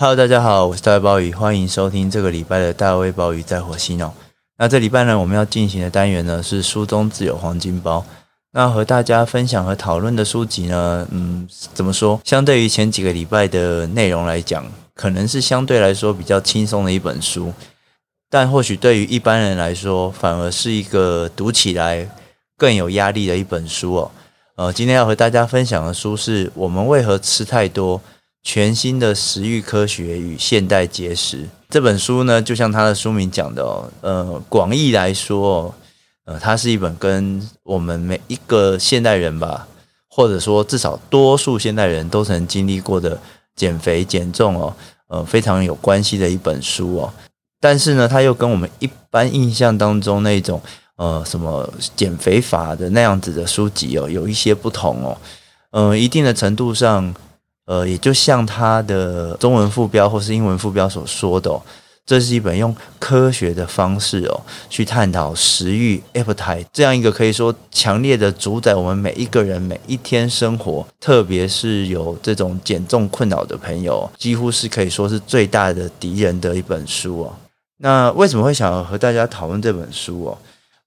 Hello，大家好，我是大卫鲍鱼，欢迎收听这个礼拜的大卫鲍鱼在火星哦。那这礼拜呢，我们要进行的单元呢是书中自有黄金包。那和大家分享和讨论的书籍呢，嗯，怎么说？相对于前几个礼拜的内容来讲，可能是相对来说比较轻松的一本书，但或许对于一般人来说，反而是一个读起来更有压力的一本书哦。呃，今天要和大家分享的书是我们为何吃太多。全新的食欲科学与现代节食这本书呢，就像它的书名讲的哦，呃，广义来说，呃，它是一本跟我们每一个现代人吧，或者说至少多数现代人都曾经历过的减肥减重哦，呃，非常有关系的一本书哦。但是呢，它又跟我们一般印象当中那种呃什么减肥法的那样子的书籍哦，有一些不同哦。呃，一定的程度上。呃，也就像它的中文副标或是英文副标所说的哦，这是一本用科学的方式哦，去探讨食欲 appetite 这样一个可以说强烈的主宰我们每一个人每一天生活，特别是有这种减重困扰的朋友，几乎是可以说是最大的敌人的一本书哦。那为什么会想要和大家讨论这本书哦？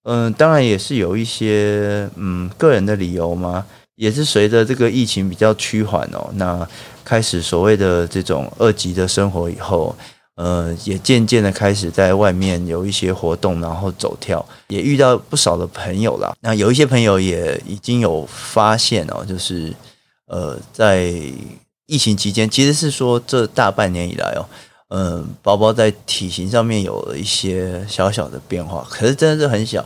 嗯，当然也是有一些嗯个人的理由嘛。也是随着这个疫情比较趋缓哦，那开始所谓的这种二级的生活以后，呃，也渐渐的开始在外面有一些活动，然后走跳，也遇到不少的朋友啦。那有一些朋友也已经有发现哦，就是呃，在疫情期间，其实是说这大半年以来哦，嗯、呃，包包在体型上面有了一些小小的变化，可是真的是很小。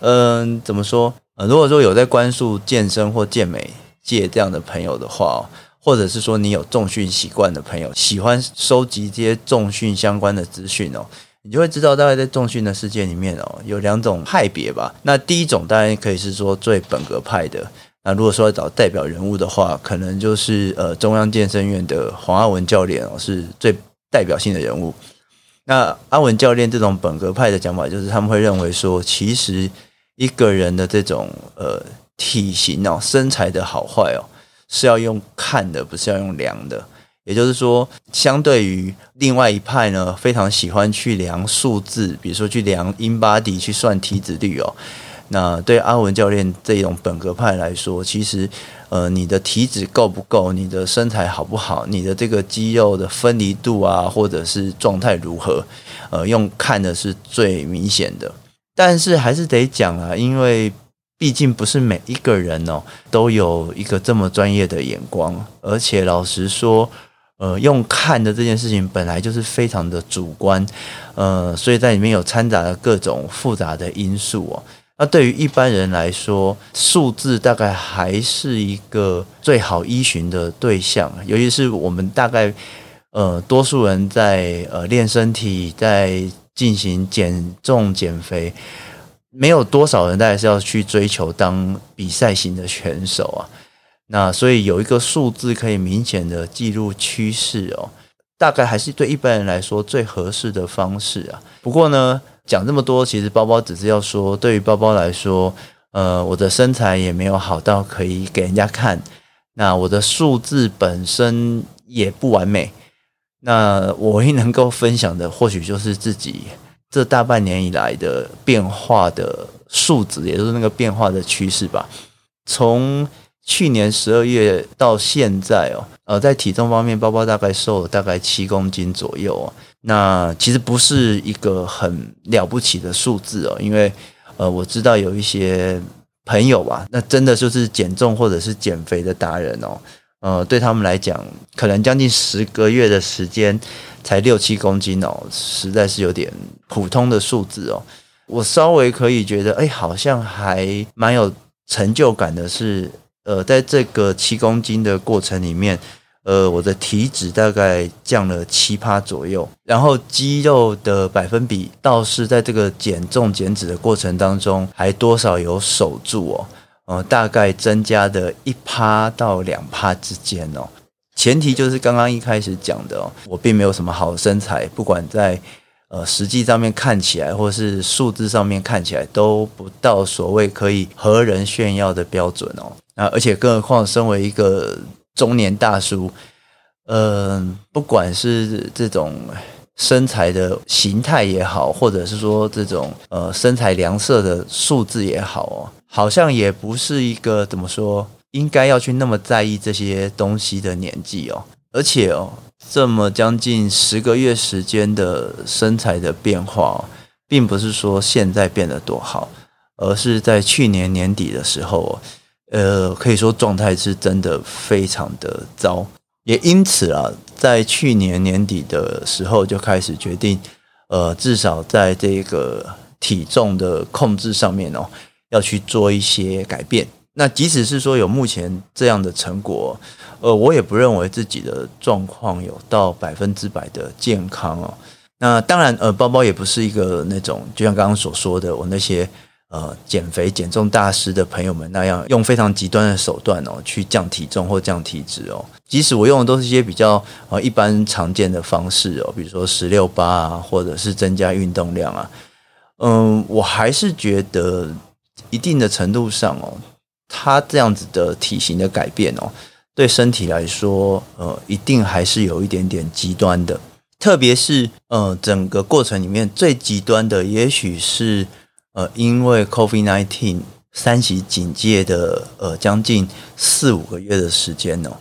嗯、怎么说？呃，如果说有在关注健身或健美界这样的朋友的话，或者是说你有重训习惯的朋友，喜欢收集这些重训相关的资讯哦，你就会知道，大概在重训的世界里面哦，有两种派别吧。那第一种当然可以是说最本格派的。那如果说要找代表人物的话，可能就是呃中央健身院的黄阿文教练哦，是最代表性的人物。那阿文教练这种本格派的讲法，就是他们会认为说，其实。一个人的这种呃体型哦，身材的好坏哦，是要用看的，不是要用量的。也就是说，相对于另外一派呢，非常喜欢去量数字，比如说去量 InBody 去算体脂率哦。那对阿文教练这种本格派来说，其实呃，你的体脂够不够，你的身材好不好，你的这个肌肉的分离度啊，或者是状态如何，呃，用看的是最明显的。但是还是得讲啊，因为毕竟不是每一个人哦都有一个这么专业的眼光，而且老实说，呃，用看的这件事情本来就是非常的主观，呃，所以在里面有掺杂了各种复杂的因素哦。那对于一般人来说，数字大概还是一个最好依循的对象，尤其是我们大概呃多数人在呃练身体在。进行减重减肥，没有多少人，大概是要去追求当比赛型的选手啊。那所以有一个数字可以明显的记录趋势哦，大概还是对一般人来说最合适的方式啊。不过呢，讲这么多，其实包包只是要说，对于包包来说，呃，我的身材也没有好到可以给人家看，那我的数字本身也不完美。那我唯一能够分享的，或许就是自己这大半年以来的变化的数值，也就是那个变化的趋势吧。从去年十二月到现在哦，呃，在体重方面，包包大概瘦了大概七公斤左右哦。那其实不是一个很了不起的数字哦，因为呃，我知道有一些朋友吧，那真的就是减重或者是减肥的达人哦。呃，对他们来讲，可能将近十个月的时间才六七公斤哦，实在是有点普通的数字哦。我稍微可以觉得，哎，好像还蛮有成就感的是，呃，在这个七公斤的过程里面，呃，我的体脂大概降了七趴左右，然后肌肉的百分比倒是在这个减重减脂的过程当中，还多少有守住哦。呃，大概增加的一趴到两趴之间哦，前提就是刚刚一开始讲的哦，我并没有什么好身材，不管在呃实际上面看起来，或是数字上面看起来，都不到所谓可以和人炫耀的标准哦。那而且更何况身为一个中年大叔，呃，不管是这种身材的形态也好，或者是说这种呃身材量色的数字也好哦，好像也不是一个怎么说，应该要去那么在意这些东西的年纪哦。而且哦，这么将近十个月时间的身材的变化，并不是说现在变得多好，而是在去年年底的时候，呃，可以说状态是真的非常的糟。也因此啊，在去年年底的时候就开始决定，呃，至少在这个体重的控制上面哦，要去做一些改变。那即使是说有目前这样的成果，呃，我也不认为自己的状况有到百分之百的健康哦。那当然，呃，包包也不是一个那种，就像刚刚所说的，我那些。呃，减肥减重大师的朋友们那样用非常极端的手段哦，去降体重或降体脂哦。即使我用的都是一些比较呃一般常见的方式哦，比如说十六八啊，或者是增加运动量啊，嗯，我还是觉得一定的程度上哦，他这样子的体型的改变哦，对身体来说，呃，一定还是有一点点极端的。特别是呃，整个过程里面最极端的，也许是。呃，因为 COVID-19 三级警戒的呃将近四五个月的时间哦，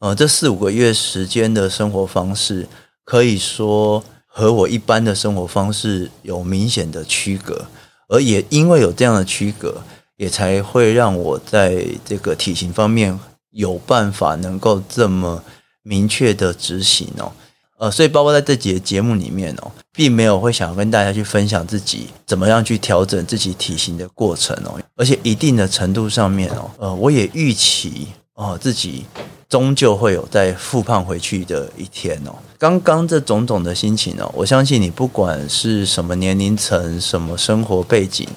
呃，这四五个月时间的生活方式可以说和我一般的生活方式有明显的区隔，而也因为有这样的区隔，也才会让我在这个体型方面有办法能够这么明确的执行哦。呃，所以包括在这节节目里面哦，并没有会想要跟大家去分享自己怎么样去调整自己体型的过程哦，而且一定的程度上面哦，呃，我也预期哦自己终究会有再复胖回去的一天哦。刚刚这种种的心情哦，我相信你不管是什么年龄层、什么生活背景，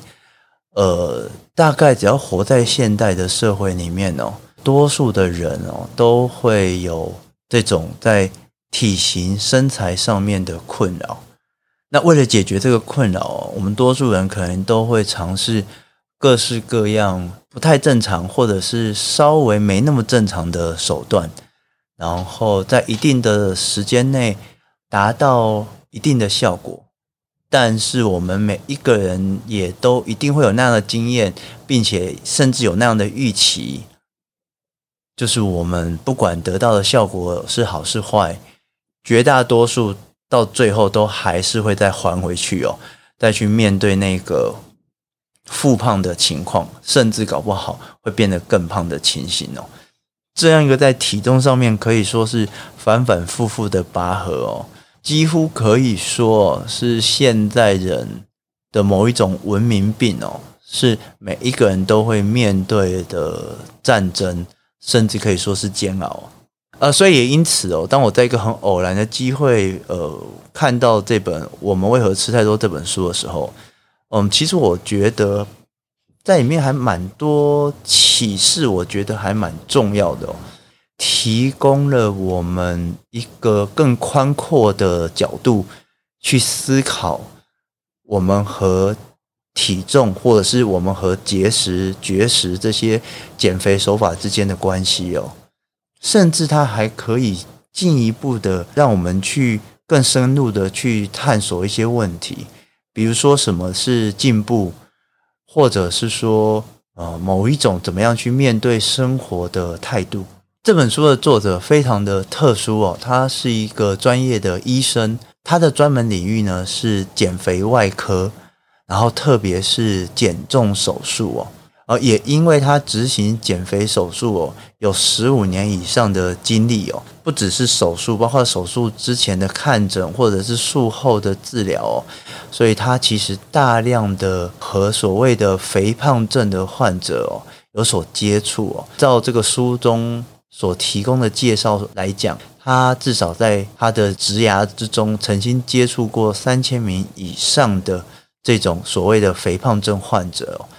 呃，大概只要活在现代的社会里面哦，多数的人哦都会有这种在。体型身材上面的困扰，那为了解决这个困扰，我们多数人可能都会尝试各式各样不太正常，或者是稍微没那么正常的手段，然后在一定的时间内达到一定的效果。但是我们每一个人也都一定会有那样的经验，并且甚至有那样的预期，就是我们不管得到的效果是好是坏。绝大多数到最后都还是会再还回去哦，再去面对那个复胖的情况，甚至搞不好会变得更胖的情形哦。这样一个在体重上面可以说是反反复复的拔河哦，几乎可以说是现在人的某一种文明病哦，是每一个人都会面对的战争，甚至可以说是煎熬。呃，所以也因此哦，当我在一个很偶然的机会，呃，看到这本《我们为何吃太多》这本书的时候，嗯，其实我觉得在里面还蛮多启示，我觉得还蛮重要的哦，提供了我们一个更宽阔的角度去思考我们和体重，或者是我们和节食、绝食这些减肥手法之间的关系哦。甚至它还可以进一步的让我们去更深入的去探索一些问题，比如说什么是进步，或者是说呃某一种怎么样去面对生活的态度。这本书的作者非常的特殊哦，他是一个专业的医生，他的专门领域呢是减肥外科，然后特别是减重手术哦。呃，也因为他执行减肥手术哦，有十五年以上的经历哦，不只是手术，包括手术之前的看诊或者是术后的治疗哦，所以他其实大量的和所谓的肥胖症的患者哦有所接触哦。照这个书中所提供的介绍来讲，他至少在他的职涯之中曾经接触过三千名以上的这种所谓的肥胖症患者哦。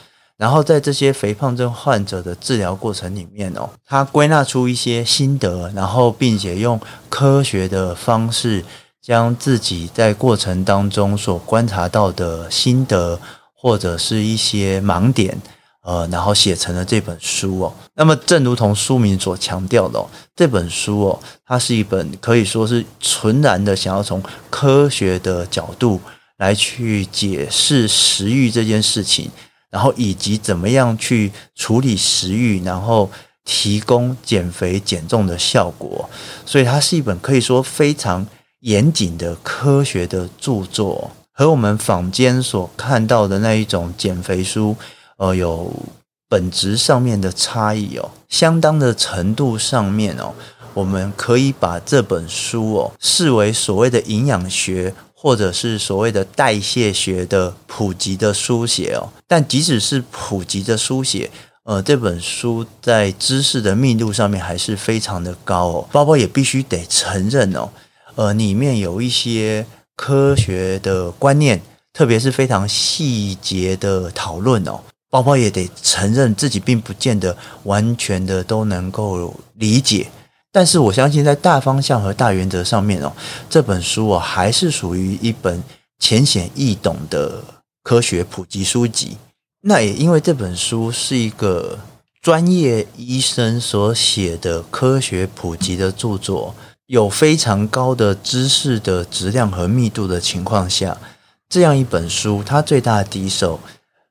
然后在这些肥胖症患者的治疗过程里面哦，他归纳出一些心得，然后并且用科学的方式将自己在过程当中所观察到的心得或者是一些盲点呃，然后写成了这本书哦。那么，正如同书名所强调的哦，这本书哦，它是一本可以说是纯然的想要从科学的角度来去解释食欲这件事情，然后以及怎么样去处理食欲，然后提供减肥减重的效果。所以，它是一本可以说非常严谨的科学的著作，和我们坊间所看到的那一种减肥书。呃，有本质上面的差异哦，相当的程度上面哦，我们可以把这本书哦视为所谓的营养学或者是所谓的代谢学的普及的书写哦。但即使是普及的书写，呃，这本书在知识的密度上面还是非常的高哦。包包也必须得承认哦，呃，里面有一些科学的观念，特别是非常细节的讨论哦。包包也得承认自己并不见得完全的都能够理解，但是我相信在大方向和大原则上面哦，这本书哦还是属于一本浅显易懂的科学普及书籍。那也因为这本书是一个专业医生所写的科学普及的著作，有非常高的知识的质量和密度的情况下，这样一本书它最大的敌手。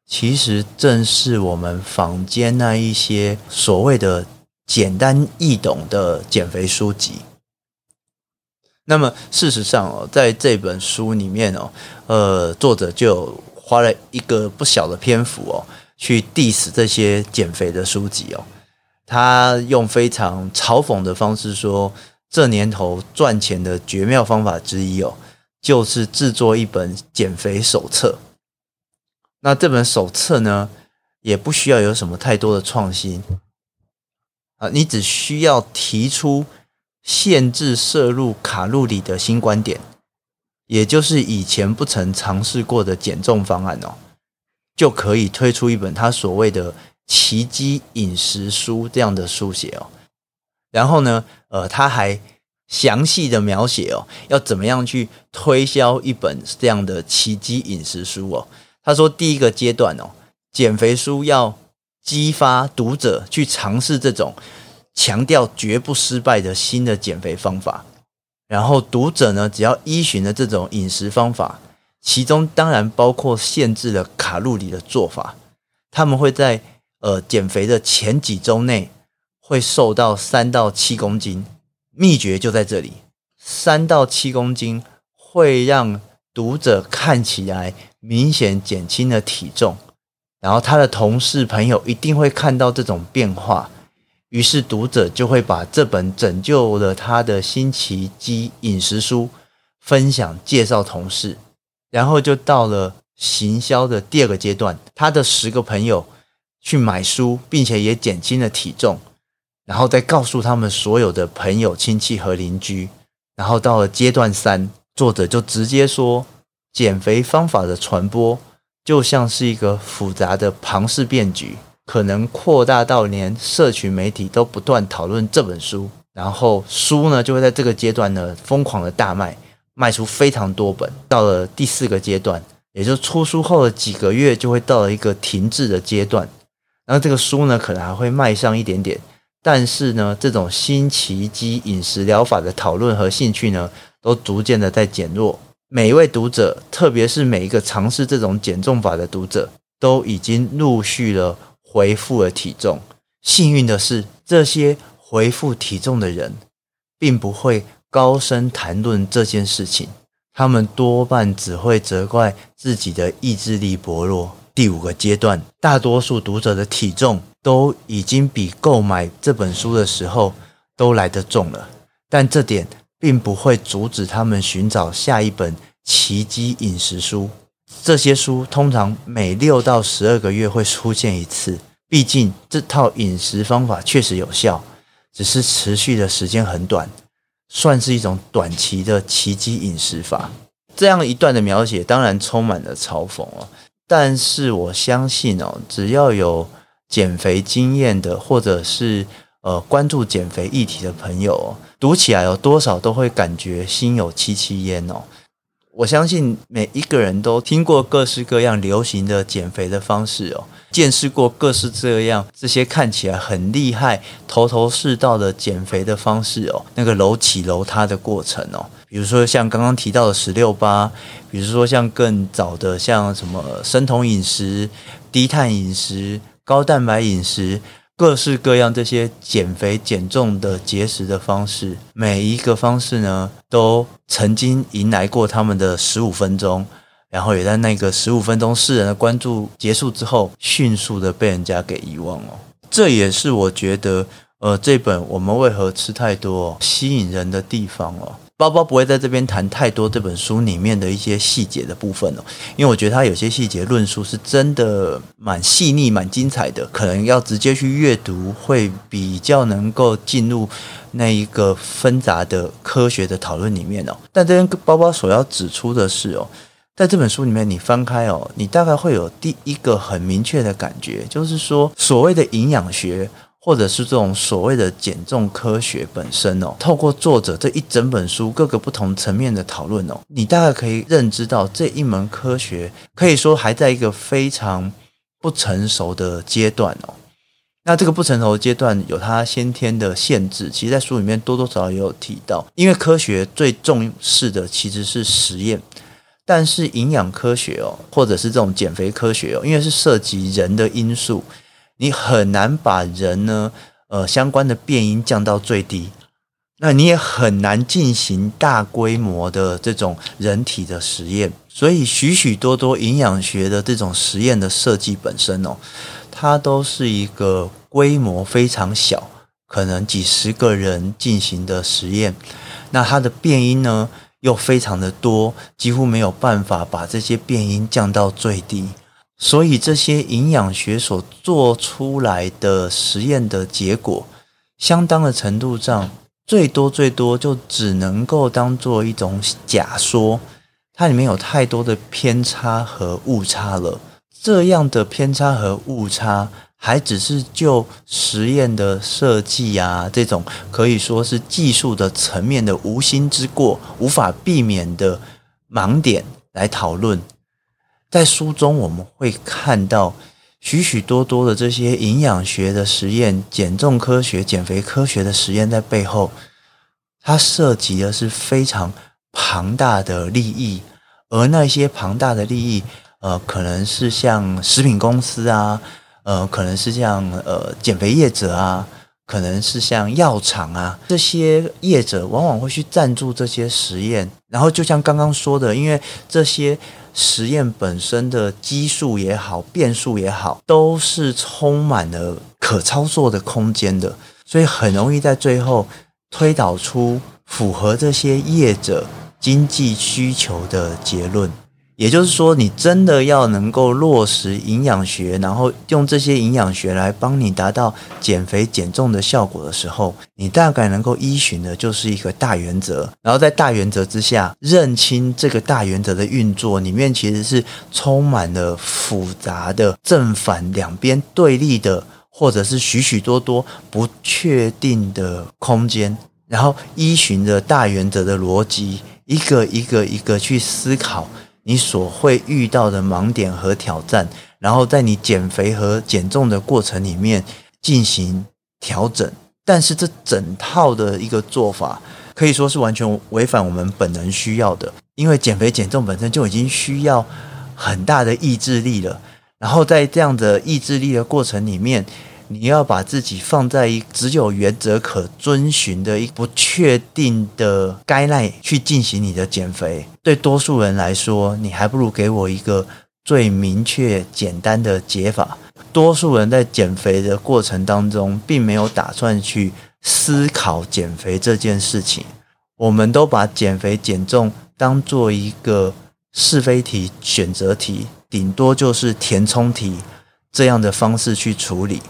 其实正是我们坊间那一些所谓的简单易懂的减肥书籍。那么事实上哦，在这本书里面哦，呃，作者就花了一个不小的篇幅哦，去 diss 这些减肥的书籍哦。他用非常嘲讽的方式说，这年头赚钱的绝妙方法之一哦，就是制作一本减肥手册。那这本手册呢，也不需要有什么太多的创新啊，你只需要提出限制摄入卡路里的新观点，也就是以前不曾尝试过的减重方案哦，就可以推出一本他所谓的奇迹饮食书这样的书写哦。然后呢，呃，他还详细的描写哦，要怎么样去推销一本这样的奇迹饮食书哦。他说：“第一个阶段哦，减肥书要激发读者去尝试这种强调绝不失败的新的减肥方法。然后读者呢，只要依循了这种饮食方法，其中当然包括限制了卡路里的做法，他们会在呃减肥的前几周内会瘦到三到七公斤。秘诀就在这里，三到七公斤会让读者看起来。”明显减轻了体重，然后他的同事朋友一定会看到这种变化，于是读者就会把这本拯救了他的新奇迹饮食书分享介绍同事，然后就到了行销的第二个阶段，他的十个朋友去买书，并且也减轻了体重，然后再告诉他们所有的朋友、亲戚和邻居，然后到了阶段三，作者就直接说。减肥方法的传播就像是一个复杂的庞氏骗局，可能扩大到连社群媒体都不断讨论这本书，然后书呢就会在这个阶段呢疯狂的大卖，卖出非常多本。到了第四个阶段，也就是出书后的几个月，就会到了一个停滞的阶段。然后这个书呢可能还会卖上一点点，但是呢这种新奇迹饮食疗法的讨论和兴趣呢都逐渐的在减弱。每一位读者，特别是每一个尝试这种减重法的读者，都已经陆续了回复了体重。幸运的是，这些回复体重的人，并不会高声谈论这件事情，他们多半只会责怪自己的意志力薄弱。第五个阶段，大多数读者的体重都已经比购买这本书的时候都来得重了，但这点。并不会阻止他们寻找下一本奇迹饮食书。这些书通常每六到十二个月会出现一次。毕竟这套饮食方法确实有效，只是持续的时间很短，算是一种短期的奇迹饮食法。这样一段的描写当然充满了嘲讽哦，但是我相信哦，只要有减肥经验的，或者是呃关注减肥议题的朋友哦。读起来有多少都会感觉心有戚戚焉哦。我相信每一个人都听过各式各样流行的减肥的方式哦，见识过各式各样这些看起来很厉害、头头是道的减肥的方式哦，那个楼起楼塌的过程哦，比如说像刚刚提到的十六八，比如说像更早的像什么生酮饮食、低碳饮食、高蛋白饮食。各式各样这些减肥减重的节食的方式，每一个方式呢，都曾经迎来过他们的十五分钟，然后也在那个十五分钟世人的关注结束之后，迅速的被人家给遗忘哦。这也是我觉得，呃，这本我们为何吃太多吸引人的地方哦。包包不会在这边谈太多这本书里面的一些细节的部分哦，因为我觉得它有些细节论述是真的蛮细腻、蛮精彩的，可能要直接去阅读会比较能够进入那一个纷杂的科学的讨论里面哦。但这边包包所要指出的是哦，在这本书里面你翻开哦，你大概会有第一个很明确的感觉，就是说所谓的营养学。或者是这种所谓的减重科学本身哦，透过作者这一整本书各个不同层面的讨论哦，你大概可以认知到这一门科学可以说还在一个非常不成熟的阶段哦。那这个不成熟的阶段有它先天的限制，其实，在书里面多多少少也有提到，因为科学最重视的其实是实验，但是营养科学哦，或者是这种减肥科学哦，因为是涉及人的因素。你很难把人呢，呃，相关的变因降到最低，那你也很难进行大规模的这种人体的实验。所以，许许多多营养学的这种实验的设计本身哦，它都是一个规模非常小，可能几十个人进行的实验。那它的变因呢，又非常的多，几乎没有办法把这些变因降到最低。所以这些营养学所做出来的实验的结果，相当的程度上，最多最多就只能够当做一种假说，它里面有太多的偏差和误差了。这样的偏差和误差，还只是就实验的设计啊，这种可以说是技术的层面的无心之过，无法避免的盲点来讨论。在书中，我们会看到许许多多的这些营养学的实验、减重科学、减肥科学的实验，在背后，它涉及的是非常庞大的利益，而那些庞大的利益，呃，可能是像食品公司啊，呃，可能是像呃减肥业者啊，可能是像药厂啊，这些业者往往会去赞助这些实验，然后就像刚刚说的，因为这些。实验本身的基数也好，变数也好，都是充满了可操作的空间的，所以很容易在最后推导出符合这些业者经济需求的结论。也就是说，你真的要能够落实营养学，然后用这些营养学来帮你达到减肥减重的效果的时候，你大概能够依循的就是一个大原则。然后在大原则之下，认清这个大原则的运作里面其实是充满了复杂的正反两边对立的，或者是许许多多不确定的空间。然后依循着大原则的逻辑，一个一个一个去思考。你所会遇到的盲点和挑战，然后在你减肥和减重的过程里面进行调整，但是这整套的一个做法可以说是完全违反我们本能需要的，因为减肥减重本身就已经需要很大的意志力了，然后在这样的意志力的过程里面。你要把自己放在一只有原则可遵循的一不确定的 guideline 去进行你的减肥，对多数人来说，你还不如给我一个最明确、简单的解法。多数人在减肥的过程当中，并没有打算去思考减肥这件事情。我们都把减肥减重当做一个是非题、选择题，顶多就是填充题这样的方式去处理。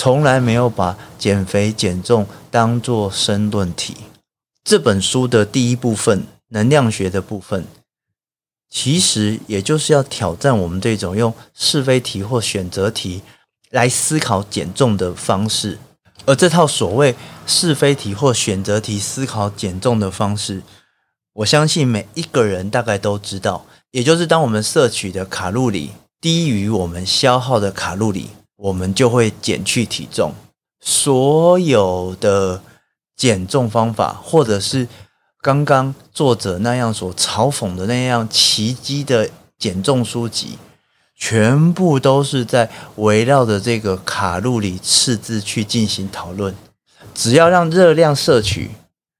从来没有把减肥减重当作申论题。这本书的第一部分，能量学的部分，其实也就是要挑战我们这种用是非题或选择题来思考减重的方式。而这套所谓是非题或选择题思考减重的方式，我相信每一个人大概都知道，也就是当我们摄取的卡路里低于我们消耗的卡路里，我们就会减去体重。所有的减重方法，或者是刚刚作者那样所嘲讽的那样奇迹的减重书籍，全部都是在围绕着这个卡路里赤字去进行讨论。只要让热量摄取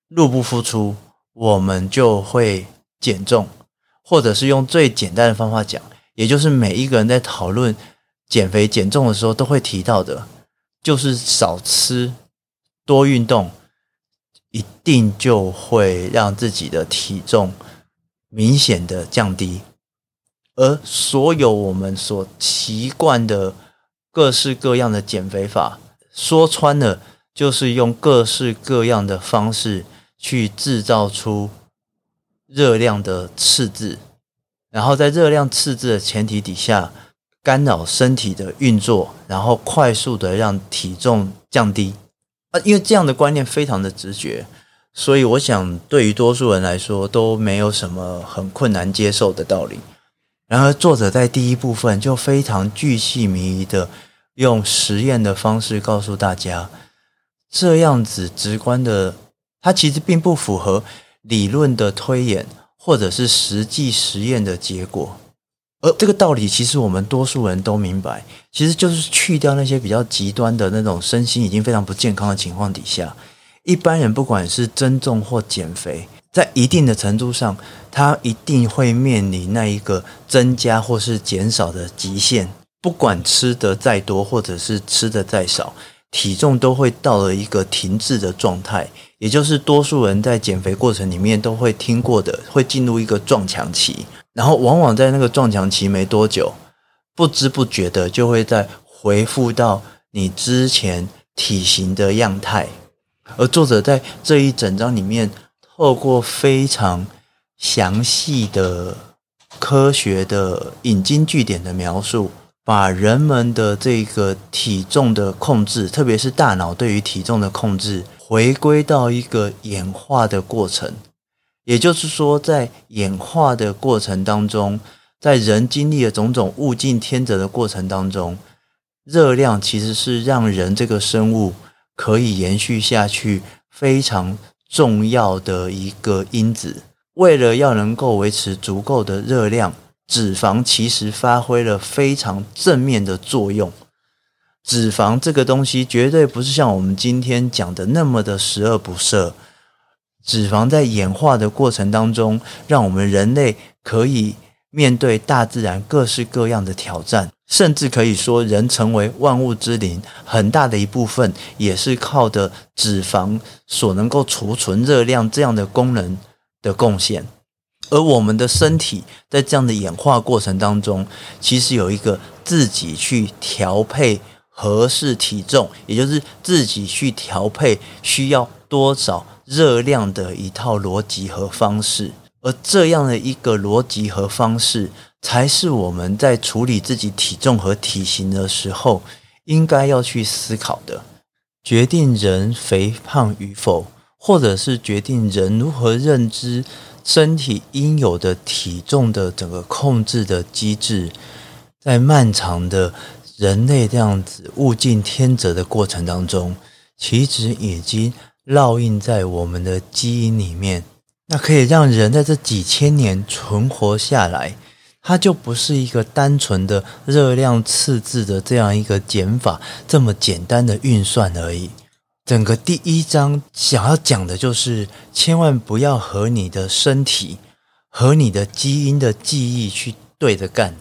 入不敷出，我们就会减重，或者是用最简单的方法讲，也就是每一个人在讨论减肥减重的时候都会提到的，就是少吃多运动，一定就会让自己的体重明显的降低。而所有我们所习惯的各式各样的减肥法，说穿了。就是用各式各样的方式去制造出热量的赤字，然后在热量赤字的前提底下干扰身体的运作，然后快速的让体重降低啊！因为这样的观念非常的直觉，所以我想对于多数人来说都没有什么很困难接受的道理。然而作者在第一部分就非常巨细靡遗的用实验的方式告诉大家。这样子直观的，它其实并不符合理论的推演，或者是实际实验的结果。而这个道理，其实我们多数人都明白，其实就是去掉那些比较极端的那种身心已经非常不健康的情况底下，一般人不管是增重或减肥，在一定的程度上，他一定会面临那一个增加或是减少的极限，不管吃得再多，或者是吃得再少。体重都会到了一个停滞的状态，也就是多数人在减肥过程里面都会听过的，会进入一个撞墙期，然后往往在那个撞墙期没多久，不知不觉的就会再回复到你之前体型的样态。而作者在这一整章里面，透过非常详细的科学的引经据典的描述。把人们的这个体重的控制，特别是大脑对于体重的控制，回归到一个演化的过程。也就是说，在演化的过程当中，在人经历了种种物竞天择的过程当中，热量其实是让人这个生物可以延续下去非常重要的一个因子。为了要能够维持足够的热量。脂肪其实发挥了非常正面的作用。脂肪这个东西绝对不是像我们今天讲的那么的十恶不赦。脂肪在演化的过程当中，让我们人类可以面对大自然各式各样的挑战，甚至可以说，人成为万物之灵，很大的一部分也是靠的脂肪所能够储存热量这样的功能的贡献。而我们的身体在这样的演化过程当中，其实有一个自己去调配合适体重，也就是自己去调配需要多少热量的一套逻辑和方式。而这样的一个逻辑和方式，才是我们在处理自己体重和体型的时候应该要去思考的。决定人肥胖与否，或者是决定人如何认知。身体应有的体重的整个控制的机制，在漫长的人类这样子物竞天择的过程当中，其实已经烙印在我们的基因里面。那可以让人在这几千年存活下来，它就不是一个单纯的热量赤字的这样一个减法，这么简单的运算而已。整个第一章想要讲的就是，千万不要和你的身体和你的基因的记忆去对着干。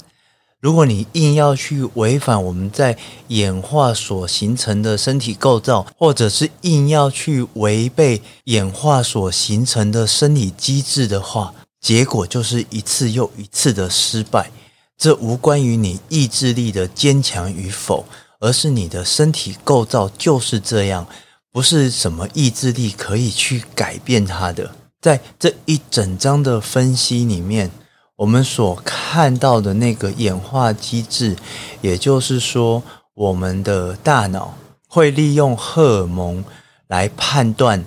如果你硬要去违反我们在演化所形成的身体构造，或者是硬要去违背演化所形成的生理机制的话，结果就是一次又一次的失败。这无关于你意志力的坚强与否，而是你的身体构造就是这样。不是什么意志力可以去改变它的。在这一整章的分析里面，我们所看到的那个演化机制，也就是说，我们的大脑会利用荷尔蒙来判断，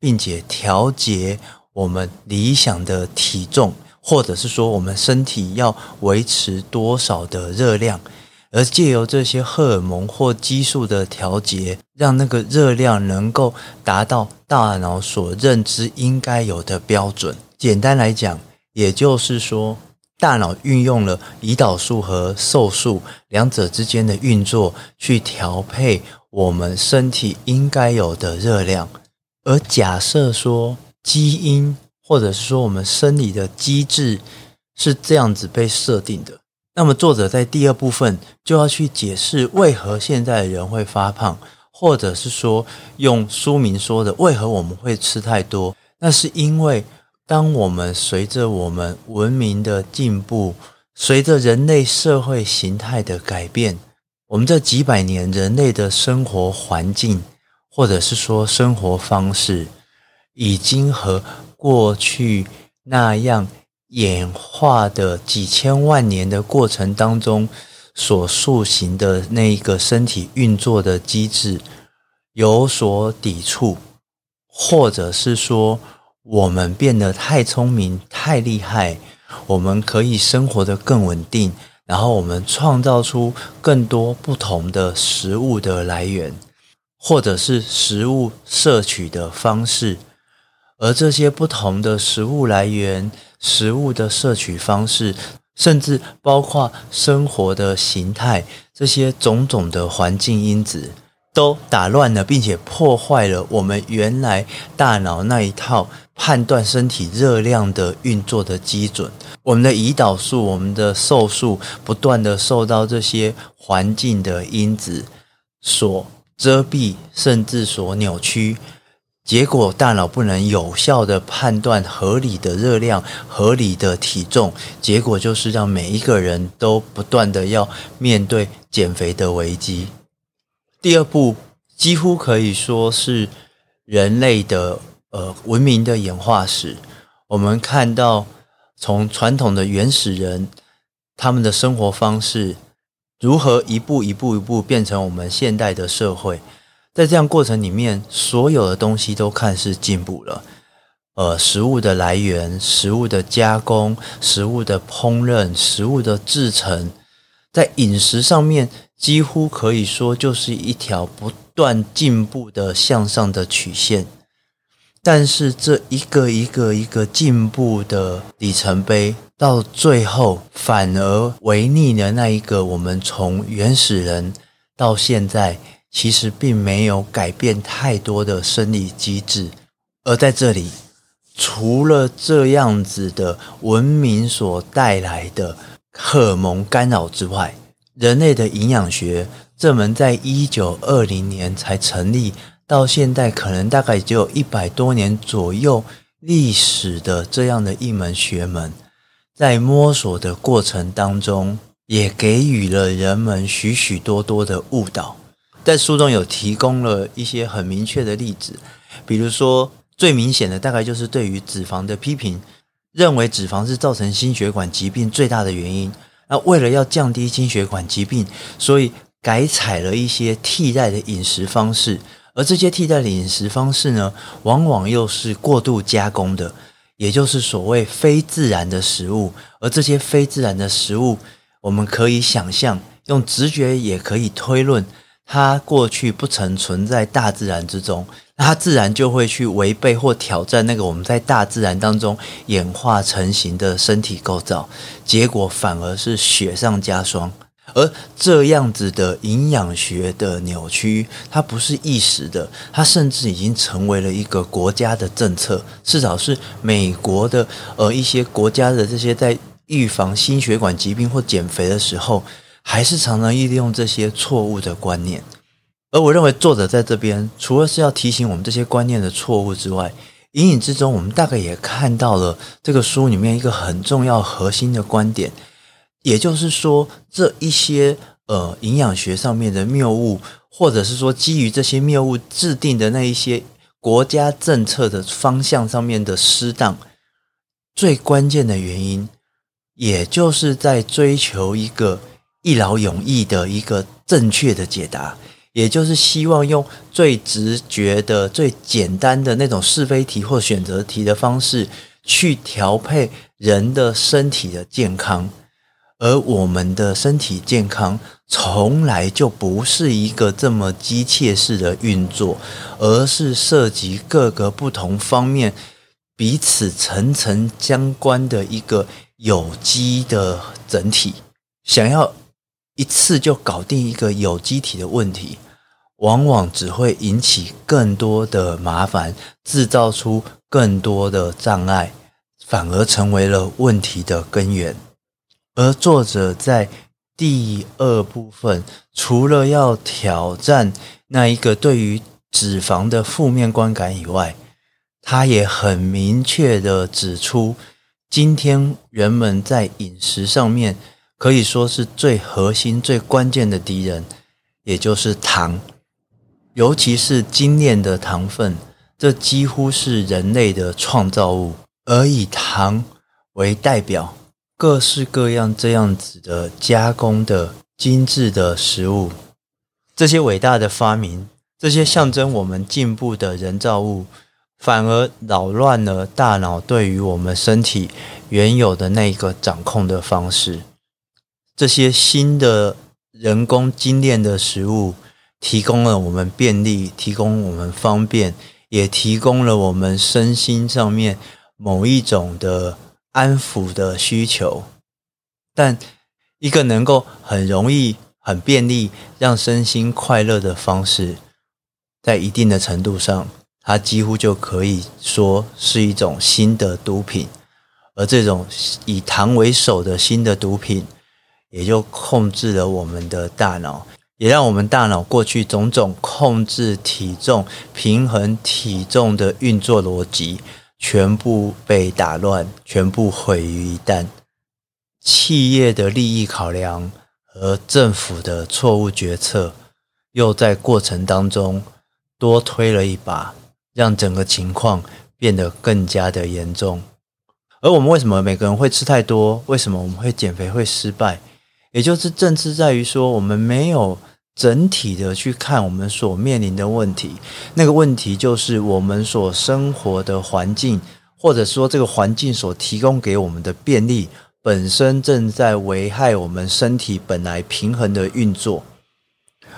并且调节我们理想的体重，或者是说我们身体要维持多少的热量，而借由这些荷尔蒙或激素的调节，让那个热量能够达到大脑所认知应该有的标准。简单来讲，也就是说，大脑运用了胰岛素和瘦素两者之间的运作，去调配我们身体应该有的热量。而假设说，基因，或者是说我们生理的机制是这样子被设定的。那么作者在第二部分就要去解释为何现在的人会发胖，或者是说用书名说的为何我们会吃太多。那是因为当我们随着我们文明的进步，随着人类社会形态的改变，我们这几百年人类的生活环境，或者是说生活方式。已经和过去那样演化的几千万年的过程当中所塑形的那一个身体运作的机制有所抵触，或者是说我们变得太聪明、太厉害，我们可以生活得更稳定，然后我们创造出更多不同的食物的来源，或者是食物摄取的方式。而这些不同的食物来源、食物的摄取方式，甚至包括生活的形态，这些种种的环境因子，都打乱了，并且破坏了我们原来大脑那一套判断身体热量的运作的基准。我们的胰岛素、我们的瘦素，不断的受到这些环境的因子所遮蔽，甚至所扭曲。结果，大脑不能有效的判断合理的热量、合理的体重，结果就是让每一个人都不断的要面对减肥的危机。第二步几乎可以说是人类的呃文明的演化史。我们看到，从传统的原始人他们的生活方式，如何一步一步一步变成我们现代的社会。在这样过程里面，所有的东西都看似进步了。呃，食物的来源、食物的加工、食物的烹饪、食物的制成，在饮食上面几乎可以说就是一条不断进步的向上的曲线。但是，这一个一个一个进步的里程碑，到最后反而违逆了那一个我们从原始人到现在。其实并没有改变太多的生理机制，而在这里，除了这样子的文明所带来的荷尔蒙干扰之外，人类的营养学这门在一九二零年才成立，到现在可能大概只有一百多年左右历史的这样的一门学门，在摸索的过程当中，也给予了人们许许多多的误导。在书中有提供了一些很明确的例子，比如说最明显的大概就是对于脂肪的批评，认为脂肪是造成心血管疾病最大的原因。那为了要降低心血管疾病，所以改采了一些替代的饮食方式，而这些替代的饮食方式呢，往往又是过度加工的，也就是所谓非自然的食物。而这些非自然的食物，我们可以想象，用直觉也可以推论。它过去不曾存在大自然之中，那它自然就会去违背或挑战那个我们在大自然当中演化成型的身体构造，结果反而是雪上加霜。而这样子的营养学的扭曲，它不是一时的，它甚至已经成为了一个国家的政策，至少是美国的呃一些国家的这些在预防心血管疾病或减肥的时候。还是常常利用这些错误的观念，而我认为作者在这边除了是要提醒我们这些观念的错误之外，隐隐之中我们大概也看到了这个书里面一个很重要核心的观点，也就是说这一些呃营养学上面的谬误，或者是说基于这些谬误制定的那一些国家政策的方向上面的失当，最关键的原因，也就是在追求一个。一劳永逸的一个正确的解答，也就是希望用最直觉的、最简单的那种是非题或选择题的方式去调配人的身体的健康。而我们的身体健康从来就不是一个这么机械式的运作，而是涉及各个不同方面彼此层层相关的一个有机的整体。想要一次就搞定一个有机体的问题，往往只会引起更多的麻烦，制造出更多的障碍，反而成为了问题的根源。而作者在第二部分，除了要挑战那一个对于脂肪的负面观感以外，他也很明确的指出，今天人们在饮食上面可以说是最核心、最关键的敌人，也就是糖，尤其是精炼的糖分，这几乎是人类的创造物，而以糖为代表。各式各样这样子的加工的精致的食物，这些伟大的发明，这些象征我们进步的人造物，反而扰乱了大脑对于我们身体原有的那个掌控的方式。这些新的人工精炼的食物，提供了我们便利，提供我们方便，也提供了我们身心上面某一种的。安抚的需求，但一个能够很容易、很便利让身心快乐的方式，在一定的程度上，它几乎就可以说是一种新的毒品。而这种以糖为首的新的毒品，也就控制了我们的大脑，也让我们大脑过去种种控制体重、平衡体重的运作逻辑。全部被打乱，全部毁于一旦。企业的利益考量和政府的错误决策，又在过程当中多推了一把，让整个情况变得更加的严重。而我们为什么每个人会吃太多？为什么我们会减肥会失败？也就是正是在于说，我们没有。整体的去看我们所面临的问题，那个问题就是我们所生活的环境，或者说这个环境所提供给我们的便利，本身正在危害我们身体本来平衡的运作，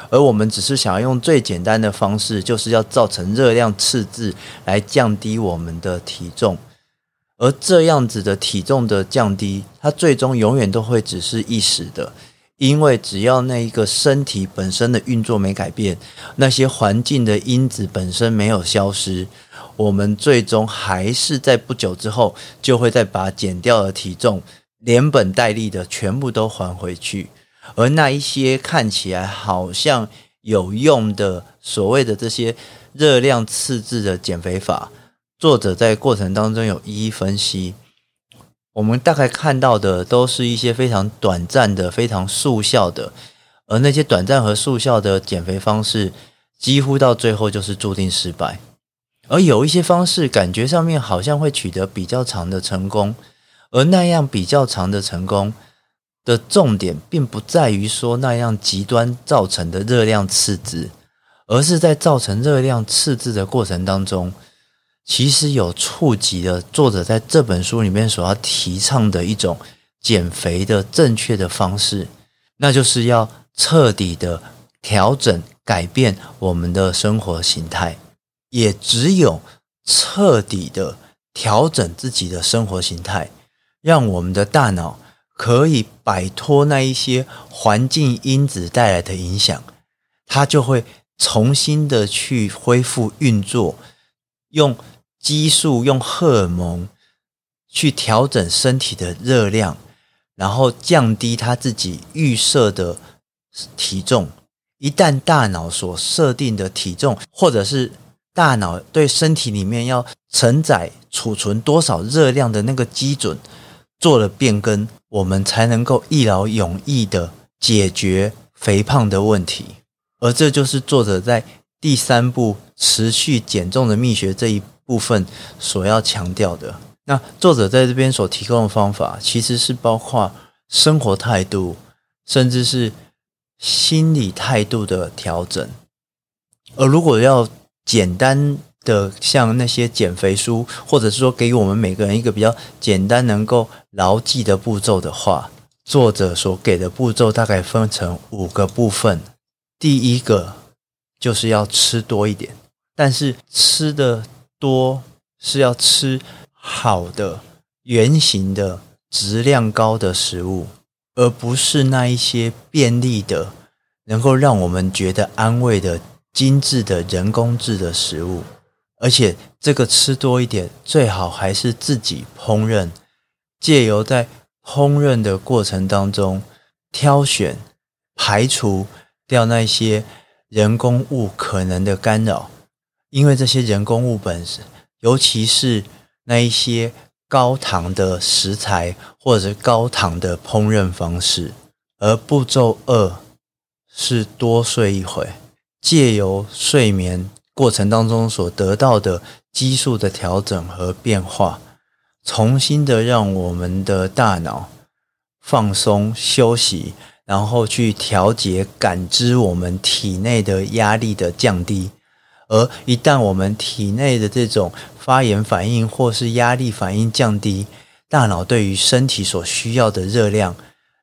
而我们只是想要用最简单的方式，就是要造成热量赤字来降低我们的体重，而这样子的体重的降低，它最终永远都会只是一时的。因为只要那一个身体本身的运作没改变，那些环境的因子本身没有消失，我们最终还是在不久之后就会再把减掉的体重连本带利的全部都还回去。而那一些看起来好像有用的所谓的这些热量赤字的减肥法，作者在过程当中有一一分析。我们大概看到的都是一些非常短暂的、非常速效的，而那些短暂和速效的减肥方式，几乎到最后就是注定失败。而有一些方式，感觉上面好像会取得比较长的成功，而那样比较长的成功的重点，并不在于说那样极端造成的热量赤字，而是在造成热量赤字的过程当中。其实有触及了作者在这本书里面所要提倡的一种减肥的正确的方式，那就是要彻底的调整、改变我们的生活形态。也只有彻底的调整自己的生活形态，让我们的大脑可以摆脱那一些环境因子带来的影响，它就会重新的去恢复运作，用。激素用荷尔蒙去调整身体的热量，然后降低他自己预设的体重。一旦大脑所设定的体重，或者是大脑对身体里面要承载储存多少热量的那个基准做了变更，我们才能够一劳永逸的解决肥胖的问题。而这就是作者在第三部持续减重的秘诀这一。部分所要强调的，那作者在这边所提供的方法，其实是包括生活态度，甚至是心理态度的调整。而如果要简单的像那些减肥书，或者是说给我们每个人一个比较简单能够牢记的步骤的话，作者所给的步骤大概分成五个部分。第一个就是要吃多一点，但是吃的多是要吃好的、原型的、质量高的食物，而不是那一些便利的、能够让我们觉得安慰的精致的人工制的食物。而且这个吃多一点，最好还是自己烹饪，借由在烹饪的过程当中挑选、排除掉那些人工物可能的干扰，因为这些人工物本身，尤其是那一些高糖的食材或者高糖的烹饪方式。而步骤二是多睡一会，借由睡眠。过程当中所得到的激素的调整和变化，重新的让我们的大脑放松休息，然后去调节感知我们体内的压力的降低。而一旦我们体内的这种发炎反应或是压力反应降低，大脑对于身体所需要的热量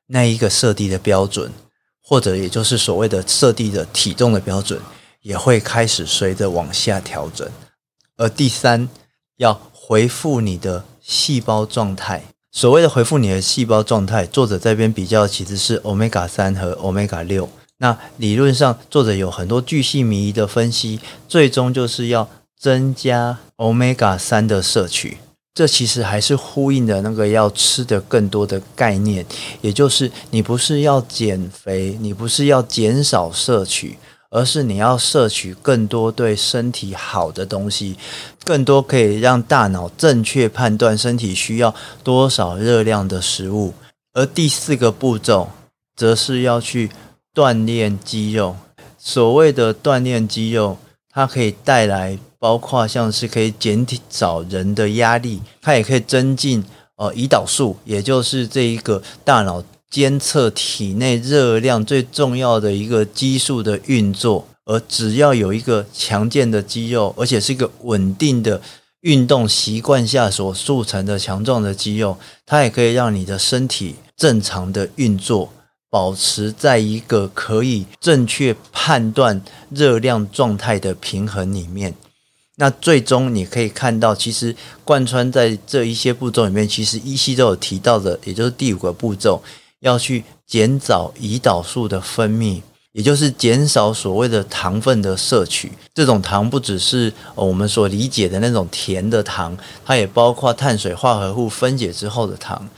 那一个设定的标准，或者也就是所谓的设定的体重的标准。也会开始随着往下调整，而第三，要恢复你的细胞状态。所谓的恢复你的细胞状态，作者这边比较其实是 Omega 三和 Omega 六。那理论上，作者有很多巨细靡遗的分析，最终就是要增加 Omega 三的摄取。这其实还是呼应的那个要吃的更多的概念，也就是你不是要减肥，你不是要减少摄取。而是你要摄取更多对身体好的东西，更多可以让大脑正确判断身体需要多少热量的食物。而第四个步骤，则是要去锻炼肌肉。所谓的锻炼肌肉，它可以带来包括像是可以减少人的压力，它也可以增进呃胰岛素，也就是这一个大脑。监测体内热量最重要的一个激素的运作，而只要有一个强健的肌肉，而且是一个稳定的运动习惯下所塑成的强壮的肌肉，它也可以让你的身体正常的运作，保持在一个可以正确判断热量状态的平衡里面。那最终你可以看到，其实贯穿在这一些步骤里面，其实依稀都有提到的，也就是第五个步骤。要去减少胰岛素的分泌，也就是减少所谓的糖分的摄取。这种糖不只是我们所理解的那种甜的糖，它也包括碳水化合物分解之后的糖。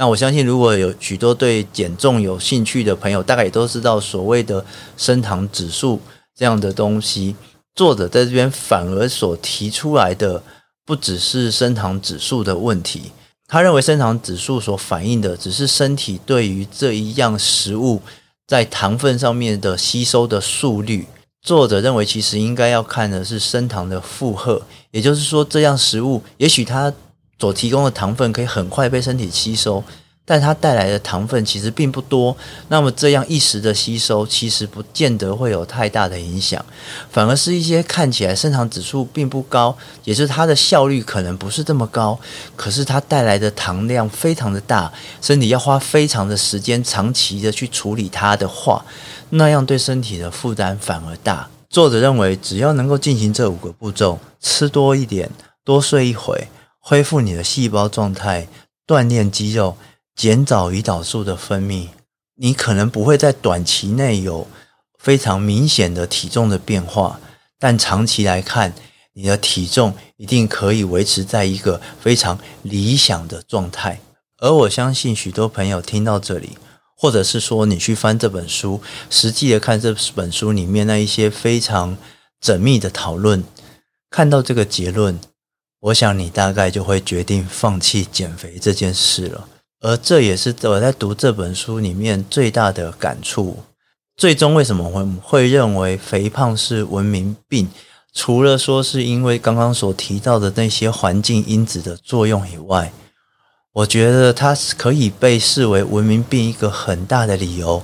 那我相信，如果有许多对减重有兴趣的朋友，大概也都知道所谓的升糖指数这样的东西。作者在这边反而所提出来的，不只是升糖指数的问题。他认为升糖指数所反映的只是身体对于这一样食物在糖分上面的吸收的速率。作者认为，其实应该要看的是升糖的负荷，也就是说，这样食物也许它所提供的糖分可以很快被身体吸收。但它带来的糖分其实并不多，那么这样一时的吸收其实不见得会有太大的影响，反而是一些看起来升糖指数并不高，也是它的效率可能不是这么高，可是它带来的糖量非常的大，身体要花非常的时间长期的去处理它的话，那样对身体的负担反而大。作者认为，只要能够进行这五个步骤，吃多一点，多睡一会，恢复你的细胞状态，锻炼肌肉。减少胰岛素的分泌，你可能不会在短期内有非常明显的体重的变化，但长期来看，你的体重一定可以维持在一个非常理想的状态。而我相信许多朋友听到这里，或者是说你去翻这本书，实际的看这本书里面那一些非常缜密的讨论，看到这个结论，我想你大概就会决定放弃减肥这件事了。而这也是我在读这本书里面最大的感触。最终为什么会会认为肥胖是文明病？除了说是因为刚刚所提到的那些环境因子的作用以外，我觉得它是可以被视为文明病一个很大的理由，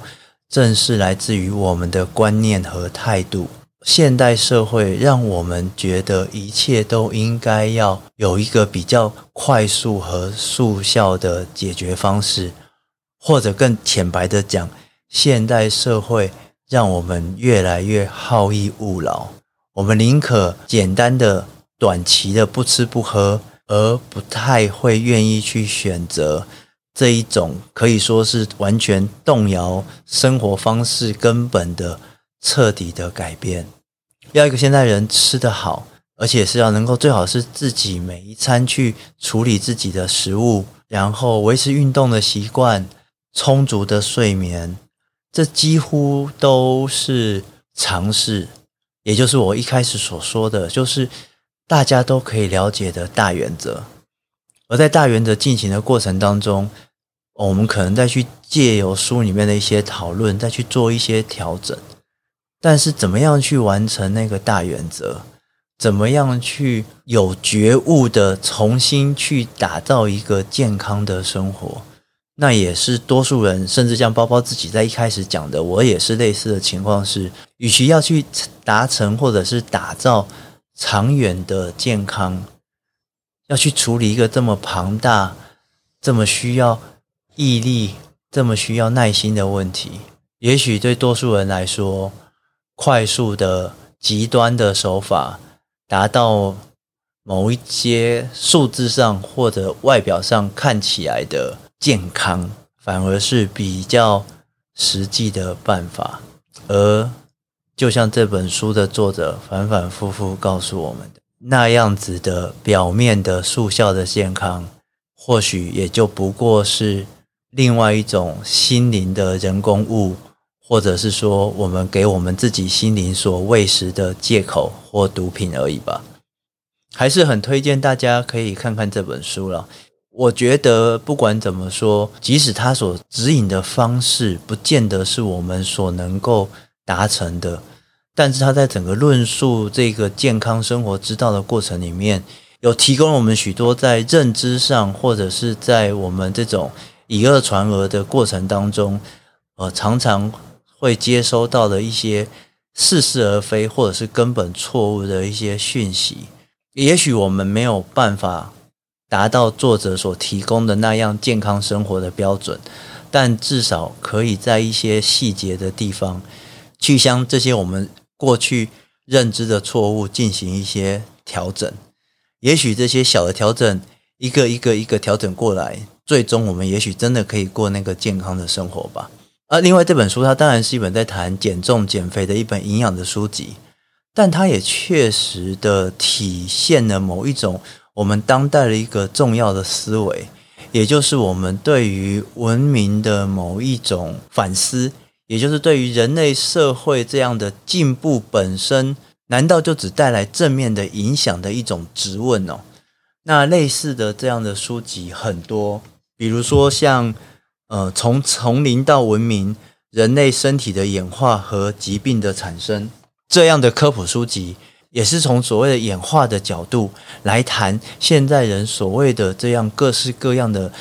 正是来自于我们的观念和态度。现代社会让我们觉得一切都应该要有一个比较快速和速效的解决方式，或者更浅白的讲，现代社会让我们越来越好逸恶劳。我们宁可简单的、短期的不吃不喝，而不太会愿意去选择这一种可以说是完全动摇生活方式根本的彻底的改变。要一个现代人吃得好，而且是要能够最好是自己每一餐去处理自己的食物，然后维持运动的习惯，充足的睡眠，这几乎都是常识。也就是我一开始所说的，就是大家都可以了解的大原则。而在大原则进行的过程当中，我们可能再去借由书里面的一些讨论，再去做一些调整。但是，怎么样去完成那个大原则？怎么样去有觉悟的重新去打造一个健康的生活？那也是多数人，甚至像包包自己在一开始讲的，我也是类似的情况是，与其要去达成或者是打造长远的健康，要去处理一个这么庞大、这么需要毅力、这么需要耐心的问题，也许对多数人来说。快速的、极端的手法，达到某一些数字上或者外表上看起来的健康，反而是比较实际的办法。而就像这本书的作者反反复复告诉我们的，那样子的表面的速效的健康，或许也就不过是另外一种心灵的人工物。或者是说，我们给我们自己心灵所喂食的借口或毒品而已吧。还是很推荐大家可以看看这本书了。我觉得不管怎么说，即使他所指引的方式不见得是我们所能够达成的，但是他在整个论述这个健康生活之道的过程里面，有提供我们许多在认知上，或者是在我们这种以讹传讹的过程当中，呃，常常。会接收到的一些似是而非，或者是根本错误的一些讯息，也许我们没有办法达到作者所提供的那样健康生活的标准，但至少可以在一些细节的地方，去将这些我们过去认知的错误进行一些调整。也许这些小的调整，一个一个一个调整过来，最终我们也许真的可以过那个健康的生活吧。而另外这本书，它当然是一本在谈减重减肥的一本营养的书籍，但它也确实的体现了某一种我们当代的一个重要的思维，也就是我们对于文明的某一种反思，也就是对于人类社会这样的进步本身，难道就只带来正面的影响的一种质问哦？那类似的这样的书籍很多，比如说像。呃，从丛林到文明，人类身体的演化和疾病的产生，这样的科普书籍，也是从所谓的演化的角度来谈现在人所谓的这样各式各样的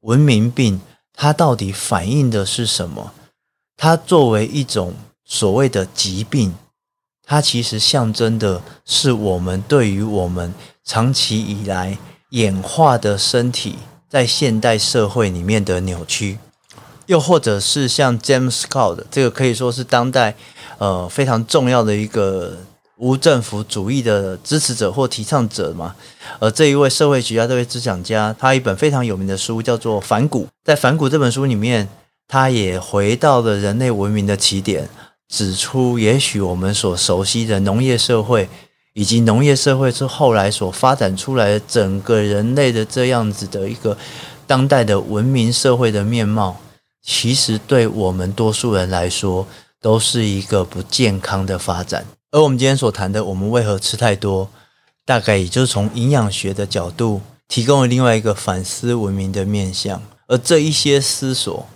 文明病，它到底反映的是什么？它作为一种所谓的疾病，它其实象征的是我们对于我们长期以来演化的身体。在现代社会里面的扭曲，又或者是像 James Scott 这个可以说是当代呃非常重要的一个无政府主义的支持者或提倡者嘛。而这一位社会学家、这位思想家，他一本非常有名的书叫做《反骨》。在《反骨》这本书里面，他也回到了人类文明的起点，指出也许我们所熟悉的农业社会。以及农业社会是后来所发展出来的整个人类的这样子的一个当代的文明社会的面貌，其实对我们多数人来说都是一个不健康的发展。而我们今天所谈的，我们为何吃太多，大概也就是从营养学的角度提供了另外一个反思文明的面向。而这一些思索，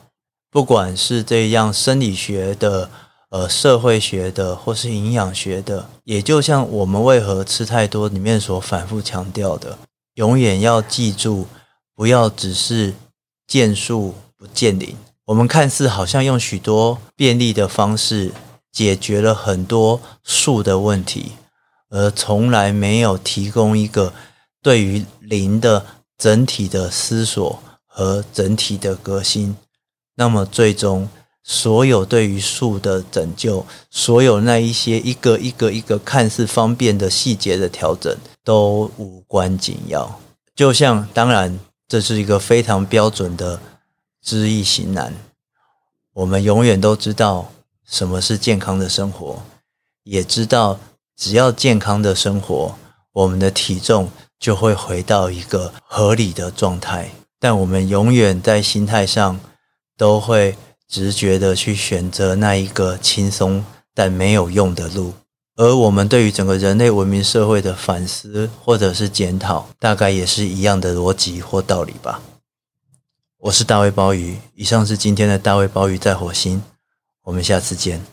不管是这样生理学的。呃，社会学的或是营养学的，也就像我们为何吃太多里面所反复强调的，永远要记住，不要只是见树不见林。我们看似好像用许多便利的方式，解决了很多树的问题，而从来没有提供一个对于林的整体的思索和整体的革新，那么最终所有对于数的拯救，所有那一些一个一个一个看似方便的细节的调整，都无关紧要。就像，当然，这是一个非常标准的知易行难。我们永远都知道什么是健康的生活，也知道只要健康的生活，我们的体重就会回到一个合理的状态。但我们永远在心态上都会直觉的去选择那一个轻松但没有用的路。而我们对于整个人类文明社会的反思或者是检讨，大概也是一样的逻辑或道理吧。我是大卫鲍鱼，以上是今天的大卫鲍鱼在火星，我们下次见。